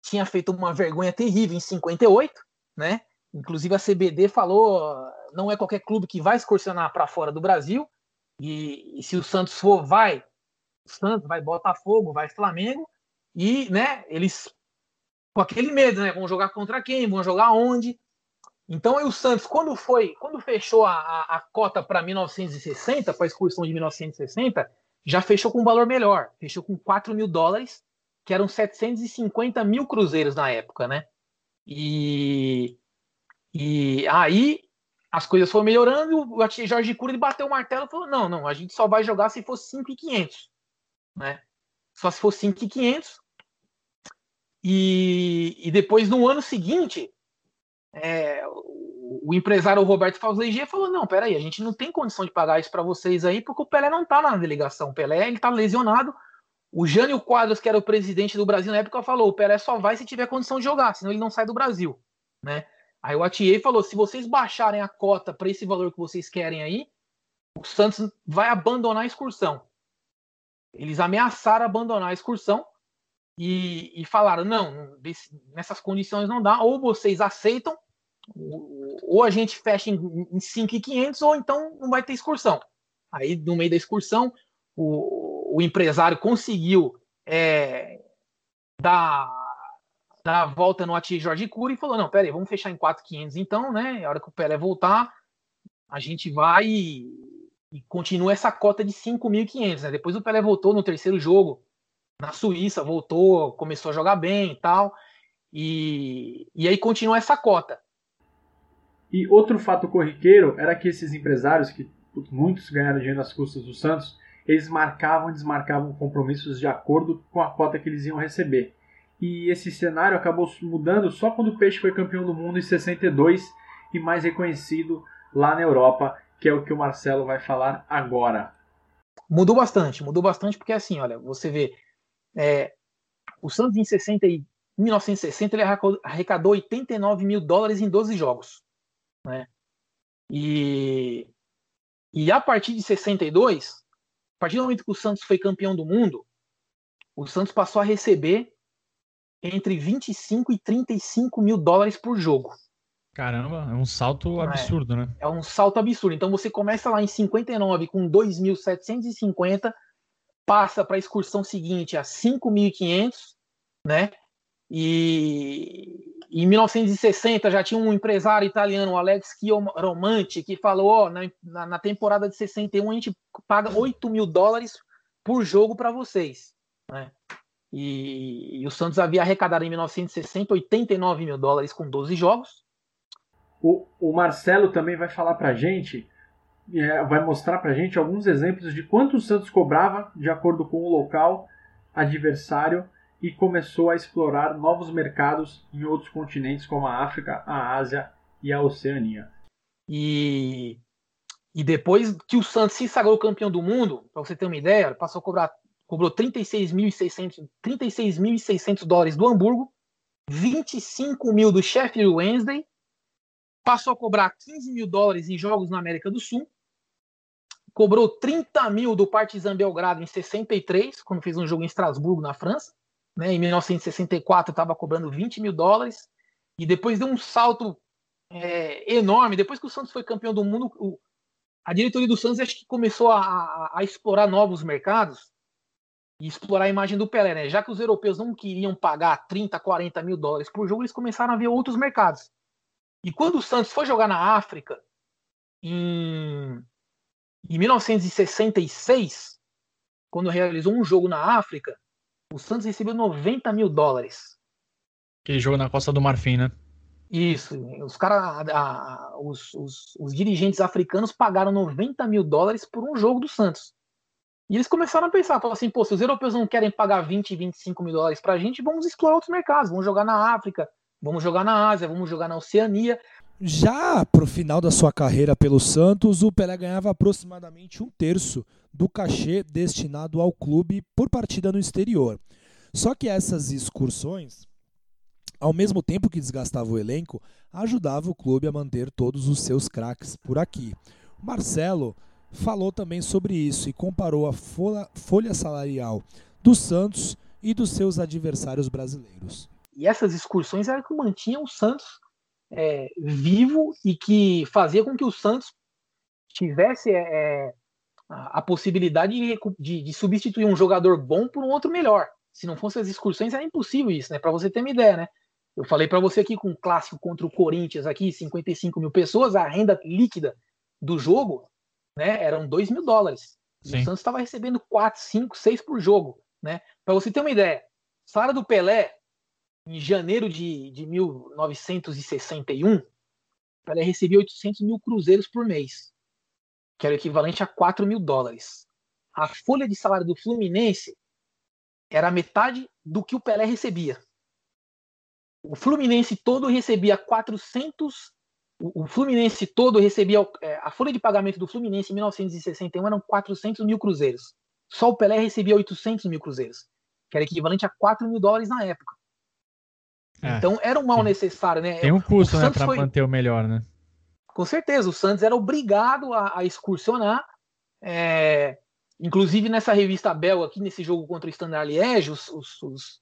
tinha feito uma vergonha terrível em 58, né? Inclusive a CBD falou, não é qualquer clube que vai excursionar para fora do Brasil. E, e, se o Santos for, vai Santos, vai Botafogo, vai Flamengo. E, né, eles com aquele medo, né? Vão jogar contra quem? Vão jogar onde? Então, o Santos, quando foi, quando fechou a, a, a cota para 1960, para a excursão de 1960, já fechou com um valor melhor, fechou com 4 mil dólares que eram 750 mil cruzeiros na época, né? E, e aí as coisas foram melhorando o Jorge Cura bateu o martelo e falou: não, não, a gente só vai jogar se for 5,500, né? Só se for 5,500. E, e depois, no ano seguinte, é, o, empresário Roberto Fauzilegier falou: não, peraí, a gente não tem condição de pagar isso para vocês aí, porque o Pelé não tá na delegação. O Pelé ele tá lesionado, o Jânio Quadros, que era o presidente do Brasil na época, falou: o Pelé só vai se tiver condição de jogar, senão ele não sai do Brasil. Né? Aí o Atier falou: se vocês baixarem a cota para esse valor que vocês querem aí, o Santos vai abandonar a excursão. Eles ameaçaram abandonar a excursão e, e falaram: não, desse, nessas condições não dá, ou vocês aceitam, ou a gente fecha em, em 5,500, ou então não vai ter excursão. Aí, no meio da excursão, o, o empresário conseguiu é, dar, dar a volta no Ati Jorge Cury e falou: não, peraí, vamos fechar em 4,500 então, né? A hora que o Pelé voltar, a gente vai e, e continua essa cota de 5.500. Né? Depois o Pelé voltou no terceiro jogo na Suíça, voltou, começou a jogar bem e tal. E, e aí continua essa cota. E outro fato corriqueiro era que esses empresários, que muitos ganharam dinheiro nas custas do Santos, eles marcavam e desmarcavam compromissos de acordo com a cota que eles iam receber. E esse cenário acabou mudando só quando o Peixe foi campeão do mundo em 62 e mais reconhecido lá na Europa, que é o que o Marcelo vai falar agora. Mudou bastante, mudou bastante porque assim, olha, você vê, é, o Santos em 60 e 1960 ele arrecadou 89 mil dólares em 12 jogos, né? E, e a partir de 62, a partir do momento que o Santos foi campeão do mundo, o Santos passou a receber entre 25 e 35 mil dólares por jogo. Caramba, é um salto absurdo, é, né? É um salto absurdo. Então você começa lá em 59 com 2.750, passa para a excursão seguinte a 5.500, né? E em 1960 já tinha um empresário italiano, Alex Chiaromanti, que falou: ó, na, na, temporada de 61 a gente paga 8 mil dólares por jogo para vocês. Né? E, e, o Santos havia arrecadado em 1960 89 mil dólares com 12 jogos. O, o Marcelo também vai falar para gente, é, vai mostrar para a gente alguns exemplos de quanto o Santos cobrava de acordo com o local adversário e começou a explorar novos mercados em outros continentes como a África, a Ásia e a Oceania. E, e depois que o Santos se sagrou campeão do mundo, para você ter uma ideia, passou a cobrar cobrou 36.600 36 dólares do Hamburgo, 25 mil do Sheffield Wednesday passou a cobrar 15 mil dólares em jogos na América do Sul, cobrou 30 mil do Partizan Belgrado em 63, quando fez um jogo em Estrasburgo, na França. Né? Em 1964 estava cobrando 20 mil dólares, e depois deu um salto é, enorme. Depois que o Santos foi campeão do mundo, o, a diretoria do Santos acho que começou a, a, a, explorar novos mercados e explorar a imagem do Pelé. Né? Já que os europeus não queriam pagar 30, 40 mil dólares por jogo, eles começaram a ver outros mercados. E quando o Santos foi jogar na África, em, em 1966, quando realizou um jogo na África, o Santos recebeu 90 mil dólares. Aquele jogo na Costa do Marfim, né? Isso. Os, cara, os, os, os dirigentes africanos pagaram 90 mil dólares por um jogo do Santos. E eles começaram a pensar, falaram assim, pô, se os europeus não querem pagar 20, 25 mil dólares pra gente, vamos explorar outros mercados, vamos jogar na África, Vamos jogar na Ásia, vamos jogar na Oceania. Já para o final da sua carreira pelo Santos, o Pelé ganhava aproximadamente um terço do cachê destinado ao clube por partida no exterior. Só que essas excursões, ao mesmo tempo que desgastava o elenco, ajudava o clube a manter todos os seus craques por aqui. Marcelo falou também sobre isso e comparou a folha salarial do Santos e dos seus adversários brasileiros. E essas excursões eram que mantinham o Santos é, vivo e que fazia com que o Santos tivesse é, é a, a, possibilidade de, de, de, substituir um jogador bom por um outro melhor. Se não fossem as excursões, era impossível isso, né? Para você ter uma ideia, né? Eu falei para você aqui com o clássico contra o Corinthians aqui, 55 mil pessoas, a renda líquida do jogo, né? Eram 2 mil dólares. o Santos estava recebendo 4, 5, 6 por jogo, né? Para você ter uma ideia, salário do Pelé em janeiro de, de 1961, ela recebia 800 mil cruzeiros por mês, que era o equivalente a 4 mil dólares. A folha de salário do Fluminense era metade do que o Pelé recebia. O Fluminense todo recebia 400. O Fluminense todo recebia. É, a folha de pagamento do Fluminense em 1961 eram 400 mil cruzeiros. Só o Pelé recebia 800 mil cruzeiros, que era equivalente a 4 mil dólares na época. É, então era um mal sim. necessário, né? Tem um custo, né, para foi... manter o melhor, né? Com certeza, o Santos era obrigado a, a excursionar É, inclusive nessa revista belga, aqui nesse jogo contra o Standard Liège, os, os, os,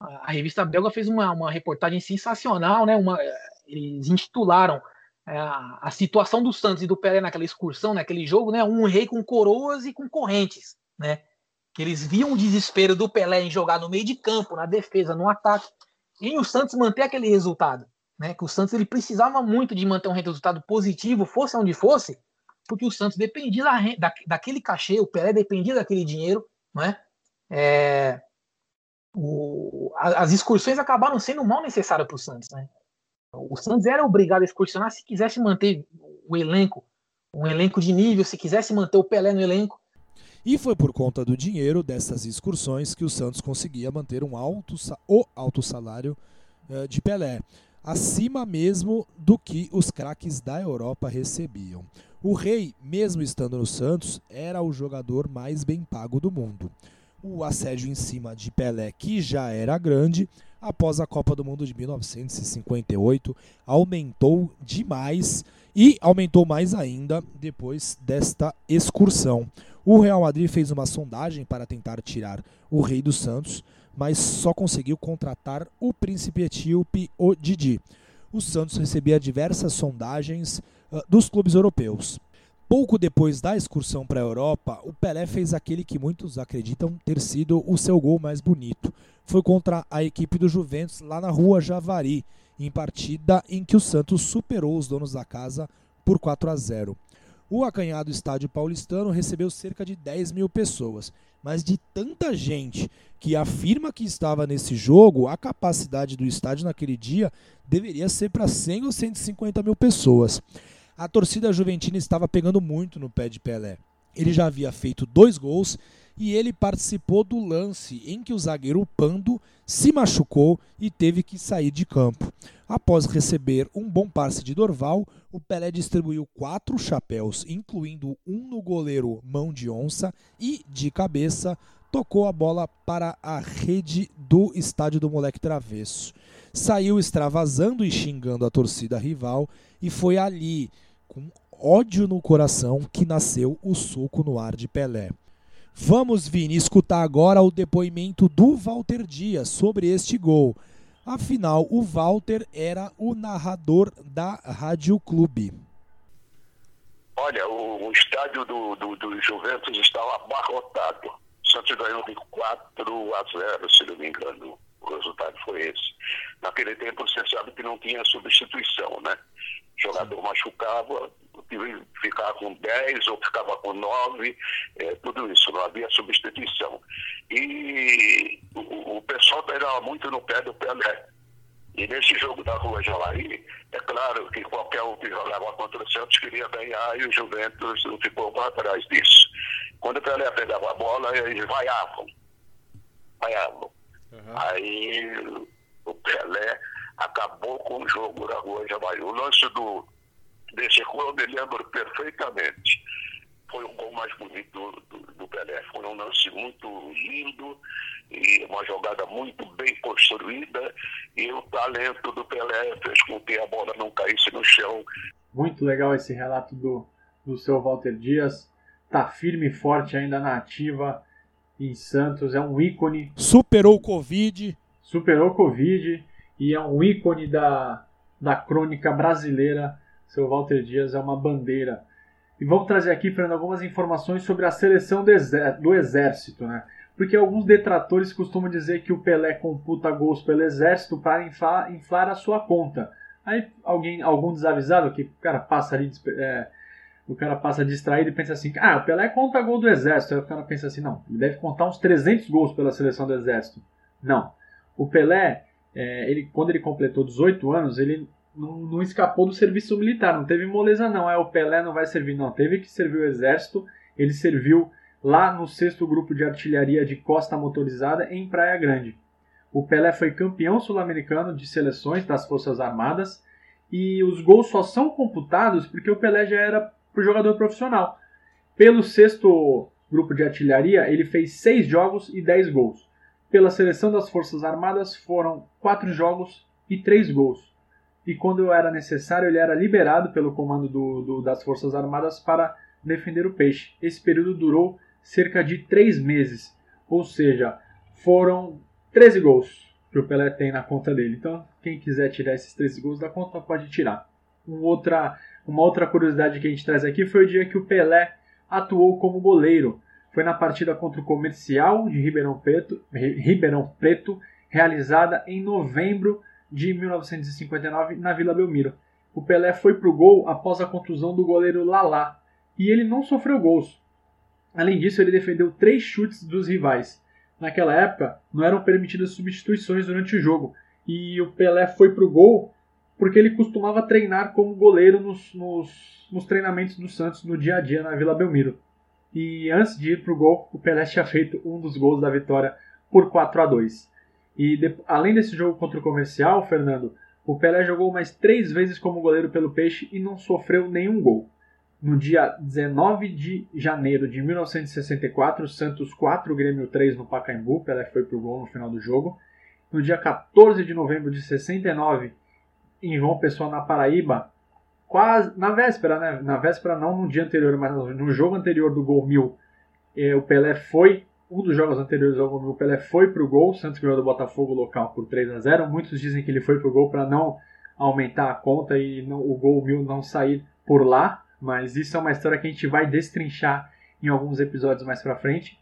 a revista belga fez uma, uma reportagem sensacional, né? Uma, eles intitularam é, a situação do Santos e do Pelé naquela excursão, naquele jogo, né? Um rei com coroas e com correntes, né? Que eles viam o desespero do Pelé em jogar no meio de campo, na defesa, no ataque, e o Santos manter aquele resultado, né? Que o Santos ele precisava muito de manter um resultado positivo, fosse onde fosse, porque o Santos dependia da, da, daquele cachê, o Pelé dependia daquele dinheiro, né? É, o, as excursões acabaram sendo mal necessárias para o Santos, né? O Santos era obrigado a excursionar se quisesse manter o elenco, um elenco de nível, se quisesse manter o Pelé no elenco. E foi por conta do dinheiro dessas excursões que o Santos conseguia manter um alto, o alto salário uh, de Pelé, acima mesmo do que os craques da Europa recebiam. O Rei, mesmo estando no Santos, era o jogador mais bem pago do mundo. O assédio em cima de Pelé, que já era grande, após a Copa do Mundo de 1958, aumentou demais e aumentou mais ainda depois desta excursão. O Real Madrid fez uma sondagem para tentar tirar o Rei dos Santos, mas só conseguiu contratar o príncipe etíope, o Didi. O Santos recebia diversas sondagens uh, dos clubes europeus. Pouco depois da excursão para a Europa, o Pelé fez aquele que muitos acreditam ter sido o seu gol mais bonito foi contra a equipe do Juventus lá na rua Javari, em partida em que o Santos superou os donos da casa por 4 a 0. O acanhado estádio paulistano recebeu cerca de 10 mil pessoas, mas de tanta gente que afirma que estava nesse jogo, a capacidade do estádio naquele dia deveria ser para 100 ou 150 mil pessoas. A torcida juventina estava pegando muito no pé de Pelé. Ele já havia feito dois gols e ele participou do lance em que o zagueiro Pando se machucou e teve que sair de campo. Após receber um bom passe de Dorval, o Pelé distribuiu quatro chapéus, incluindo um no goleiro mão de onça e, de cabeça, tocou a bola para a rede do estádio do Moleque Travesso. Saiu extravasando e xingando a torcida rival e foi ali, com ódio no coração, que nasceu o soco no ar de Pelé. Vamos, Vini, escutar agora o depoimento do Walter Dias sobre este gol. Afinal, o Walter era o narrador da Rádio Clube. Olha, o, o estádio do, do, do, Juventus estava abarrotado. O Santos ganhou de 4 a 0, se não me engano. O resultado foi esse. Naquele tempo, você sabe que não tinha substituição, né? O jogador machucava, ficava com 10 ou ficava com 9, é, tudo isso, não havia substituição. E o, o pessoal pegava muito no pé do Pelé. E nesse jogo da Rua Jalaí, é claro que qualquer um que jogava contra o Santos queria ganhar e o Juventus não ficou para trás disso. Quando o Pelé pegava a bola, eles vaiavam. Vaiavam. Uhum. Aí o Pelé acabou com o jogo da Rua Jalaí. O lance do, desse gol eu me lembro perfeitamente. Foi o gol mais bonito do, do, do Pelé. Foi um lance muito lindo e uma jogada muito bem construída e o talento do Pelé fez com que a bola não caísse no chão. Muito legal esse relato do, do seu Walter Dias. Tá firme e forte ainda na ativa em Santos. É um ícone. Superou o Covid. Superou o Covid e é um ícone da, da crônica brasileira seu Walter Dias é uma bandeira. E vamos trazer aqui, Fernando, algumas informações sobre a seleção do Exército, né? Porque alguns detratores costumam dizer que o Pelé computa gols pelo Exército para inflar, inflar a sua conta. Aí alguém, algum desavisado que o cara passa ali, é, o cara passa distraído e pensa assim, ah, o Pelé conta gol do Exército. Aí o cara pensa assim, não, ele deve contar uns 300 gols pela seleção do Exército. Não. O Pelé, é, ele, quando ele completou 18 anos, ele não, não, escapou do serviço militar, não teve moleza não, é o Pelé não vai servir, não, teve que servir o exército, ele serviu lá no sexto grupo de artilharia de costa motorizada em Praia Grande. O Pelé foi campeão sul-americano de seleções das Forças Armadas e os gols só são computados porque o Pelé já era jogador profissional. Pelo sexto grupo de artilharia, ele fez seis jogos e dez gols. Pela seleção das Forças Armadas foram quatro jogos e três gols e quando era necessário ele era liberado pelo comando do, do, das Forças Armadas para defender o Peixe. Esse período durou cerca de três meses, ou seja, foram 13 gols que o Pelé tem na conta dele. Então, quem quiser tirar esses 13 gols da conta pode tirar. Um outra, uma outra curiosidade que a gente traz aqui foi o dia que o Pelé atuou como goleiro. Foi na partida contra o Comercial de Ribeirão Preto, Ribeirão Preto realizada em novembro de 1959 na Vila Belmiro. O Pelé foi para o gol após a contusão do goleiro Lalá e ele não sofreu gols. Além disso, ele defendeu três chutes dos rivais. Naquela época, não eram permitidas substituições durante o jogo e o Pelé foi para o gol porque ele costumava treinar como goleiro nos, nos, nos, treinamentos do Santos no dia a dia na Vila Belmiro. E antes de ir para o gol, o Pelé tinha feito um dos gols da vitória por 4 a 2 E de, além desse jogo contra o Comercial, Fernando, o Pelé jogou mais três vezes como goleiro pelo Peixe e não sofreu nenhum gol. No dia 19 de janeiro de 1964, Santos 4, Grêmio 3 no Pacaembu, Pelé foi pro gol no final do jogo. No dia 14 de novembro de 69, em João Pessoa, na Paraíba, quase na véspera, né? Na véspera não no dia anterior, mas no jogo anterior do gol mil, eh, o Pelé foi um dos jogos anteriores ao gol mil, o Pelé foi pro gol, o Santos ganhou do Botafogo local por 3 a 0. Muitos dizem que ele foi pro gol para não aumentar a conta e não, o gol mil não sair por lá, mas isso é uma história que a gente vai destrinchar em alguns episódios mais para frente.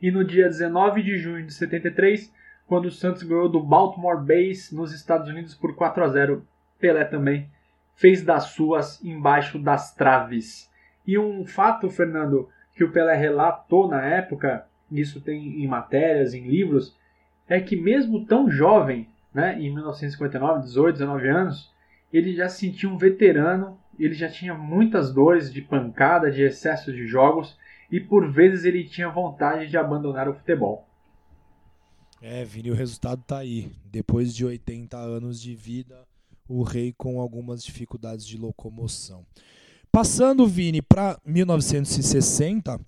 E no dia 19 de junho de 73, quando o Santos ganhou do Baltimore Base nos Estados Unidos por 4 a 0, Pelé também fez das suas embaixo das traves. E um fato, Fernando, que o Pelé relatou na época, isso tem em matérias, em livros, é que mesmo tão jovem, né, em 1959, 18, 19 anos, ele já se sentia um veterano, ele já tinha muitas dores de pancada, de excesso de jogos, e por vezes ele tinha vontade de abandonar o futebol. É, Vini, o resultado tá aí. Depois de 80 anos de vida, o rei com algumas dificuldades de locomoção. Passando, Vini, para 1960,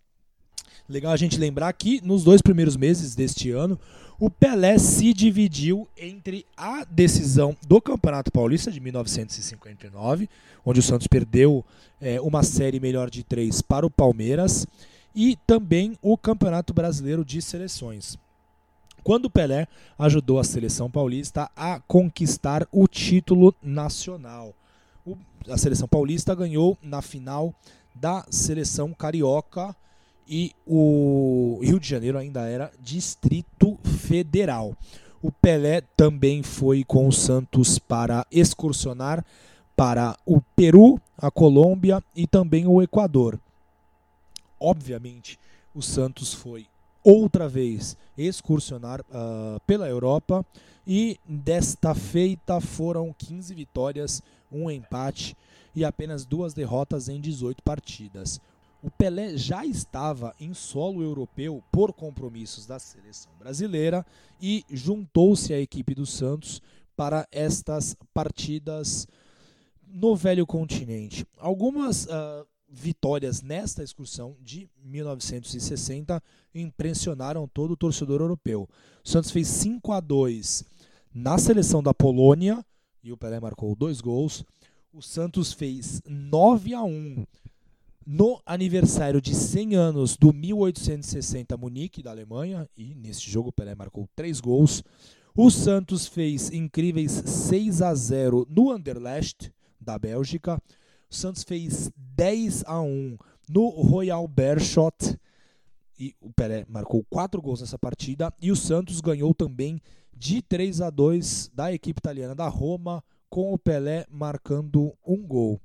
legal a gente lembrar que nos dois primeiros meses deste ano, o Pelé se dividiu entre a decisão do Campeonato Paulista de 1959, onde o Santos perdeu é, uma série melhor de três para o Palmeiras, e também o Campeonato Brasileiro de Seleções quando Pelé ajudou a seleção paulista a conquistar o título nacional. O, a seleção paulista ganhou na final da seleção carioca e o Rio de Janeiro ainda era Distrito Federal. O Pelé também foi com o Santos para excursionar para o Peru, a Colômbia e também o Equador. Obviamente, o Santos foi outra vez excursionar uh, pela Europa e desta feita foram 15 vitórias, um empate e apenas duas derrotas em 18 partidas. O Pelé já estava em solo europeu por compromissos da seleção brasileira e juntou-se à equipe do Santos para estas partidas no velho continente. Algumas uh, vitórias nesta excursão de 1960 impressionaram todo o torcedor europeu. O Santos fez 5 a 2 na seleção da Polônia e o Pelé marcou dois gols. O Santos fez 9 a 1 no aniversário de 100 anos do 1860 Munique da Alemanha e nesse jogo o Pelé marcou três gols. O Santos fez incríveis 6 a 0 no Anderlecht da Bélgica. O Santos fez 10 a 1 no Royal Beerschot e o Pelé marcou quatro gols nessa partida e o Santos ganhou também de 3 a 2 da equipe italiana da Roma com o Pelé marcando um gol.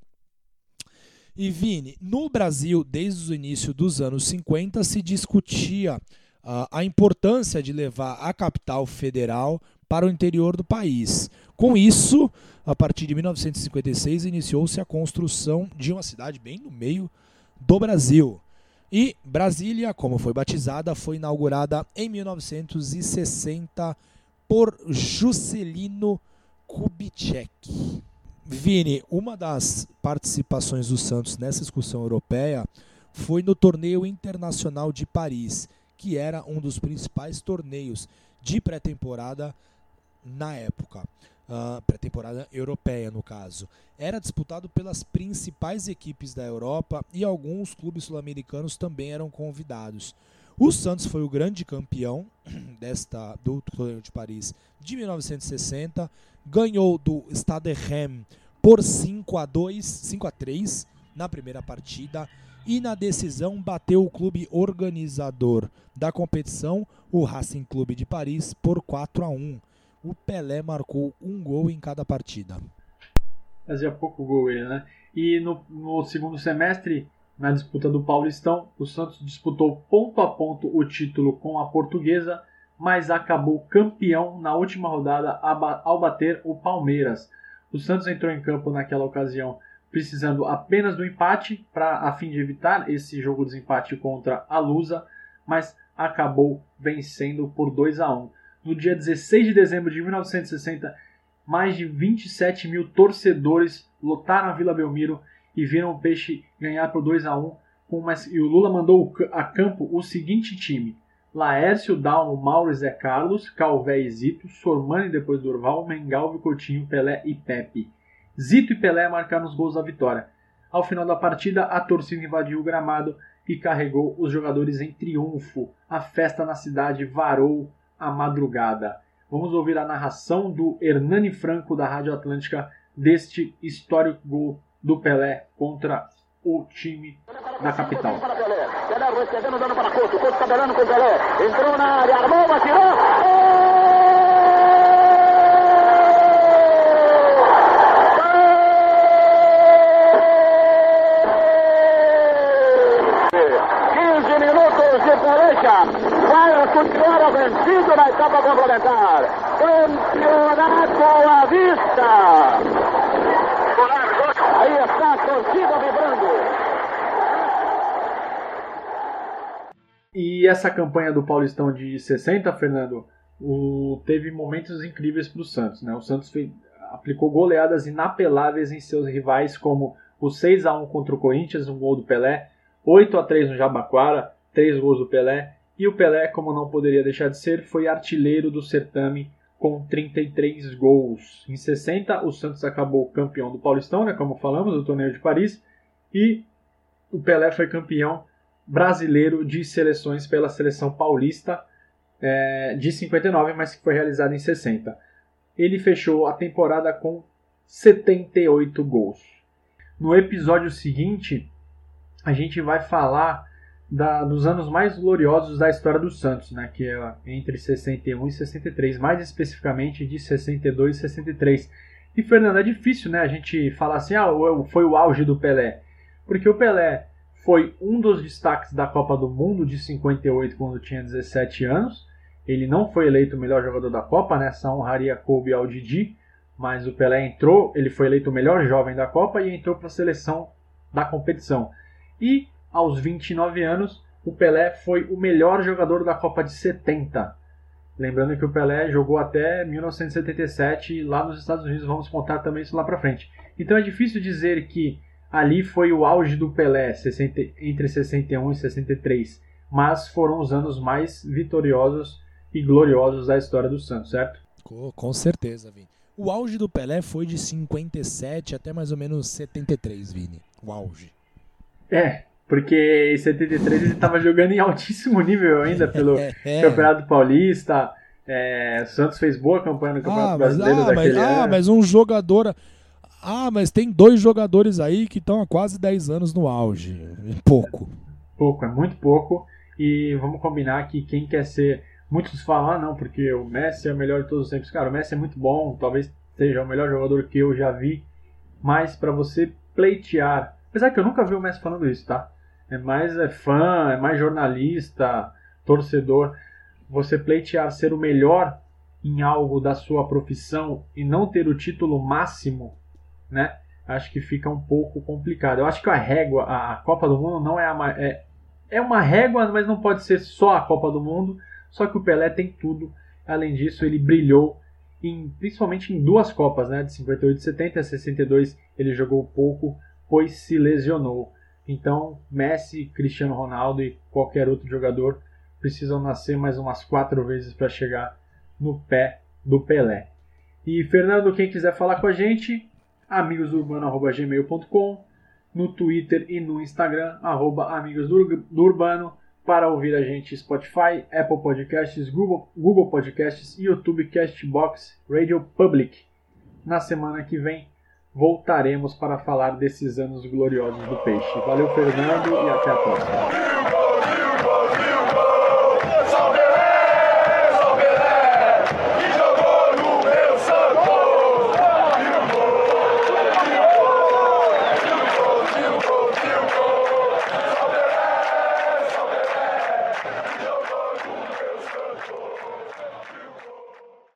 E Vini, no Brasil, desde o início dos anos 50, se discutia uh, a importância de levar a capital federal para o interior do país. Com isso, a partir de 1956, iniciou-se a construção de uma cidade bem no meio do Brasil. E Brasília, como foi batizada, foi inaugurada em 1960 por Juscelino Kubitschek. Vini, uma das participações do Santos nessa excursão europeia foi no Torneio Internacional de Paris, que era um dos principais torneios de pré-temporada na época. uh, pré-temporada europeia no caso, era disputado pelas principais equipes da Europa e alguns clubes sul-americanos também eram convidados. O Santos foi o grande campeão desta do torneio de Paris de 1960, ganhou do Stade Rennes por 5 a 2, 5 a 3 na primeira partida e na decisão bateu o clube organizador da competição, o Racing Clube de Paris, por 4 a 1. O Pelé marcou um gol em cada partida. Fazia pouco gol ele, né? E no, no segundo semestre, na disputa do Paulistão, o Santos disputou ponto a ponto o título com a Portuguesa, mas acabou campeão na última rodada ao bater o Palmeiras. O Santos entrou em campo naquela ocasião precisando apenas do empate para a fim de evitar esse jogo de desempate contra a Lusa, mas acabou vencendo por 2 a 1. No dia 16 de dezembro de 1960, mais de 27 mil torcedores lotaram a Vila Belmiro e viram o Peixe ganhar por 2 a 1 uma... e o Lula mandou a campo o seguinte time: Laércio, Dalmo, Mauro Zé Carlos, Calvé e Zito, Sormani depois Durval, Mengalvio, Coutinho, Pelé e Pepe. Zito e Pelé marcaram os gols da vitória. Ao final da partida, a torcida invadiu o gramado e carregou os jogadores em triunfo. A festa na cidade varou a madrugada. Vamos ouvir a narração do Hernani Franco da Rádio Atlântica deste histórico gol do Pelé contra o time da capital. Pelé recebendo, dando para Couto. Couto tabelando com Pelé. Entrou na área, armou, atirou. continuar vencido na etapa. Campeonato à vista. Aí está a torcida vibrando. E essa campanha do Paulistão de 60, Fernando, o, teve momentos incríveis para o Santos. Né? O Santos fez, aplicou goleadas inapeláveis em seus rivais, como o 6 a 1 contra o Corinthians, um gol do Pelé, 8 a 3 no Jabaquara, 3 gols do Pelé, e o Pelé, como não poderia deixar de ser, foi artilheiro do certame com 33 gols. Em 60, o Santos acabou campeão do Paulistão, né, como falamos, do torneio de Paris, e o Pelé foi campeão brasileiro de seleções pela seleção paulista é, de 59, mas que foi realizada em 60. Ele fechou a temporada com 78 gols. No episódio seguinte, a gente vai falar da, dos anos mais gloriosos da história do Santos, né, que é entre 61 e 63, mais especificamente de 62 e 63. E Fernando, é difícil, né, a gente falar assim, ah, foi o auge do Pelé, porque o Pelé foi um dos destaques da Copa do Mundo de 58 quando tinha 17 anos. Ele não foi eleito o melhor jogador da Copa, né? Essa honraria coube ao Didi, mas o Pelé entrou, ele foi eleito o melhor jovem da Copa e entrou para a seleção da competição. E aos 29 anos, o Pelé foi o melhor jogador da Copa de 70. Lembrando que o Pelé jogou até 1977 lá nos Estados Unidos, vamos contar também isso lá para frente. Então é difícil dizer que ali foi o auge do Pelé, 60, entre 61 e 63, mas foram os anos mais vitoriosos e gloriosos da história do Santos, certo? Com, certeza, Vini. O auge do Pelé foi de 57 até mais ou menos 73, Vini. O auge. É, porque em 73 ele estava jogando em altíssimo nível ainda pelo é. Campeonato Paulista. É, o Santos fez boa campanha no Campeonato ah, mas, Brasileiro ah, daquele mas, ano. Ah, mas um jogador. Ah, mas tem dois jogadores aí que estão há quase 10 anos no auge. Pouco. Pouco, é muito pouco. E vamos combinar que quem quer ser. Muitos falam, ah, não, porque o Messi é o melhor de todos os tempos. Cara, o Messi é muito bom, talvez seja o melhor jogador que eu já vi. Mas para você pleitear. Apesar que eu nunca vi o Messi falando isso, tá? é mais é fã, é mais jornalista, torcedor. Você pleitear ser o melhor em algo da sua profissão e não ter o título máximo, né? Acho que fica um pouco complicado. Eu acho que a régua, a Copa do Mundo não é a é, é uma régua, mas não pode ser só a Copa do Mundo. Só que o Pelé tem tudo. Além disso, ele brilhou em, principalmente em duas Copas, né? De 58 e 70 a 62 ele jogou pouco, pois se lesionou. Então, Messi, Cristiano Ronaldo e qualquer outro jogador precisam nascer mais umas quatro vezes para chegar no pé do Pelé. E Fernando, quem quiser falar com a gente, amigosdourbano.gmail.com, no Twitter e no Instagram, arroba Amigos do Urbano, para ouvir a gente Spotify, Apple Podcasts, Google, Google Podcasts, YouTube, Castbox, Radio Public. Na semana que vem voltaremos para falar desses anos gloriosos do peixe. Valeu, Fernando, e até a próxima.